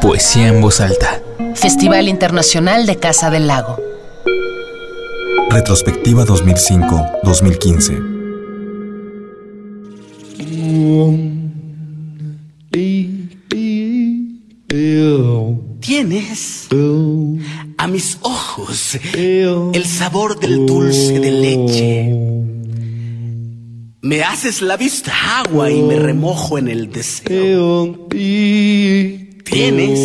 Poesía en voz alta. Festival Internacional de Casa del Lago. Retrospectiva 2005-2015. Tienes a mis ojos el sabor del dulce de leche. Me haces la vista agua y me remojo en el deseo. Tienes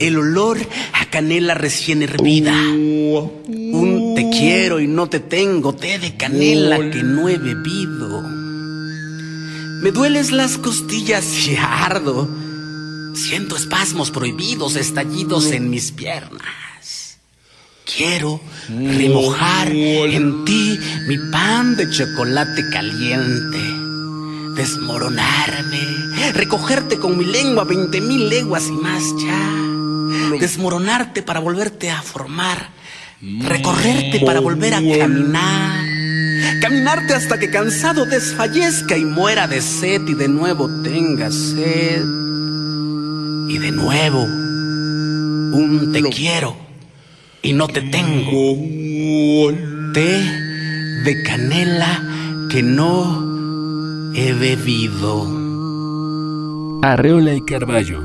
el olor a canela recién hervida. Un te quiero y no te tengo, té de canela que no he bebido. Me dueles las costillas y ardo. Siento espasmos prohibidos, estallidos en mis piernas. Quiero remojar en ti mi pan de chocolate caliente, desmoronarme, recogerte con mi lengua veinte mil leguas y más ya, desmoronarte para volverte a formar, recorrerte para volver a caminar, caminarte hasta que cansado desfallezca y muera de sed y de nuevo tenga sed. Y de nuevo, un te quiero y no te tengo. Té de canela que no he bebido. Arreola y Carballo.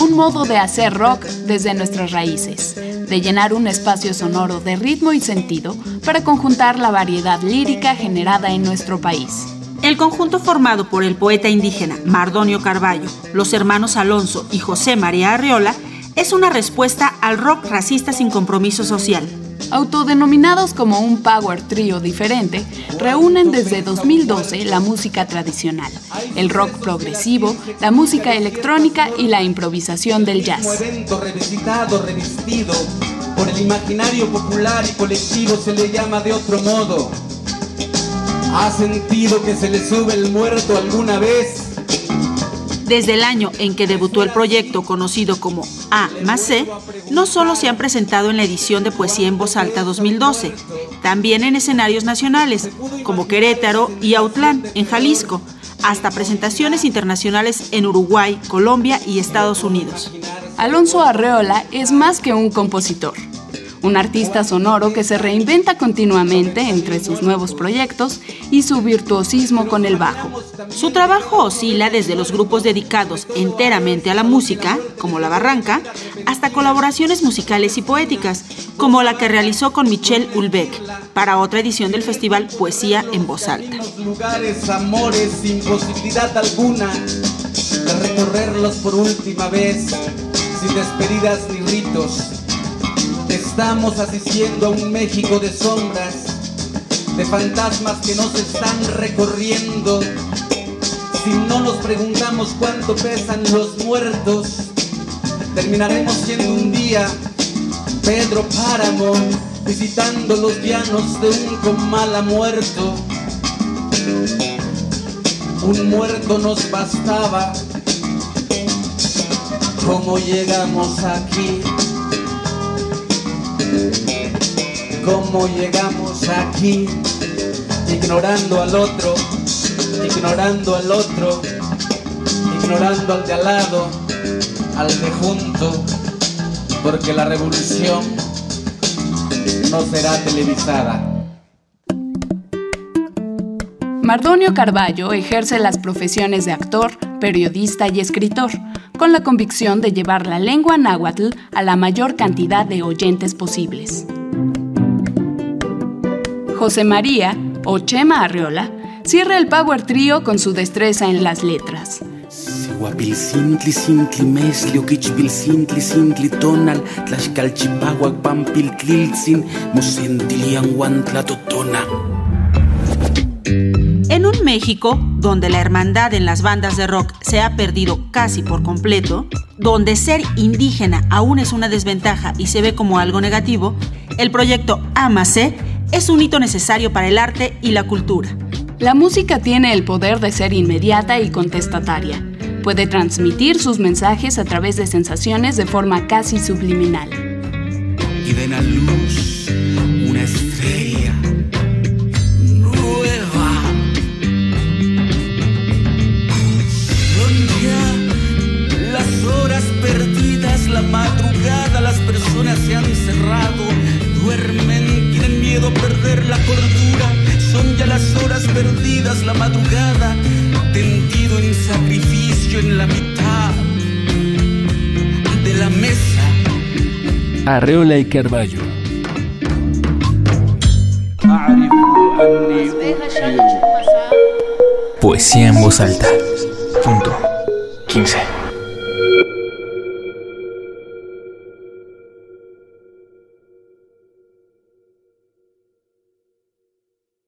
Un modo de hacer rock desde nuestras raíces, de llenar un espacio sonoro de ritmo y sentido para conjuntar la variedad lírica generada en nuestro país. El conjunto formado por el poeta indígena Mardonio Carballo, los hermanos Alonso y José María Arriola es una respuesta al rock racista sin compromiso social. Autodenominados como un power trio diferente, reúnen desde 2012 la música tradicional, el rock progresivo, la música electrónica y la improvisación del jazz. Como evento revisitado, revestido, por el imaginario popular y colectivo se le llama de otro modo. ¿Ha sentido que se le sube el muerto alguna vez? Desde el año en que debutó el proyecto conocido como A más C, no solo se han presentado en la edición de Poesía en Voz Alta 2012, también en escenarios nacionales como Querétaro y Autlán, en Jalisco, hasta presentaciones internacionales en Uruguay, Colombia y Estados Unidos. Alonso Arreola es más que un compositor un artista sonoro que se reinventa continuamente entre sus nuevos proyectos y su virtuosismo con el bajo. Su trabajo oscila desde los grupos dedicados enteramente a la música, como La Barranca, hasta colaboraciones musicales y poéticas, como la que realizó con Michelle Ulbeck para otra edición del festival Poesía en Voz Alta. Lugares, amores, sin posibilidad alguna de recorrerlos por última vez, sin despedidas ni ritos Estamos asistiendo a un México de sombras, de fantasmas que nos están recorriendo. Si no nos preguntamos cuánto pesan los muertos, terminaremos siendo un día Pedro Páramo visitando los llanos de un comala muerto. Un muerto nos bastaba. ¿Cómo llegamos aquí? ¿Cómo llegamos aquí? Ignorando al otro, ignorando al otro, ignorando al de al lado, al de junto, porque la revolución no será televisada. Mardonio Carballo ejerce las profesiones de actor, periodista y escritor, con la convicción de llevar la lengua náhuatl a la mayor cantidad de oyentes posibles. José María, o Chema Arriola, cierra el Power Trio con su destreza en las letras. Sihuapilcintli, cintli, mesli, oquichpilcintli, cintli, tonal, tlaxcalchipahuac, pampiltliltzin, mosentilianguantlatotona. En un México donde la hermandad en las bandas de rock se ha perdido casi por completo, donde ser indígena aún es una desventaja y se ve como algo negativo, el proyecto Amase es un hito necesario para el arte y la cultura. La música tiene el poder de ser inmediata y contestataria. Puede transmitir sus mensajes a través de sensaciones de forma casi subliminal. Y de la luz, cerrado, duermen, tienen miedo a perder la cordura, son ya las horas perdidas, la madrugada, tendido en sacrificio en la mitad de la mesa. Arreola y Carballo. Poesía en voz alta. Punto 15.